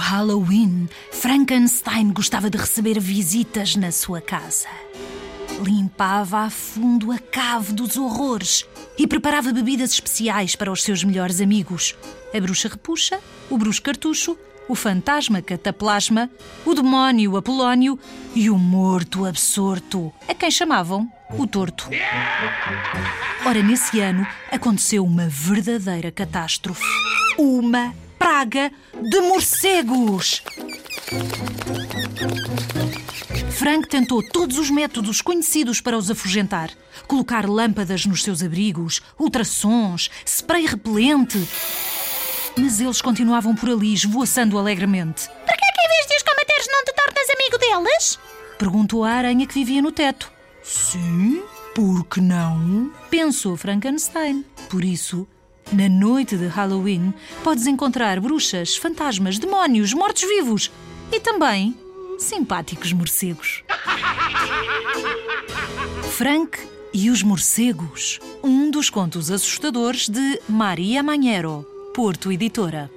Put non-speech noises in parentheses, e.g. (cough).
Halloween, Frankenstein gostava de receber visitas na sua casa. Limpava a fundo a cave dos horrores e preparava bebidas especiais para os seus melhores amigos: a bruxa repuxa, o bruxo cartucho, o fantasma cataplasma, o demónio Apolónio e o morto absorto, a quem chamavam o torto. Ora, nesse ano aconteceu uma verdadeira catástrofe. Uma praga de morcegos! Frank tentou todos os métodos conhecidos para os afugentar. Colocar lâmpadas nos seus abrigos, ultrassons, spray repelente. Mas eles continuavam por ali, esvoaçando alegremente. Por que é que em vez de os combateres não te tornas amigo deles? Perguntou a aranha que vivia no teto. Sim, por que não? Pensou Frankenstein. Por isso, na noite de Halloween, podes encontrar bruxas, fantasmas, demónios, mortos-vivos e também simpáticos morcegos. (laughs) Frank e os morcegos. Um dos contos assustadores de Maria Manhero, Porto Editora.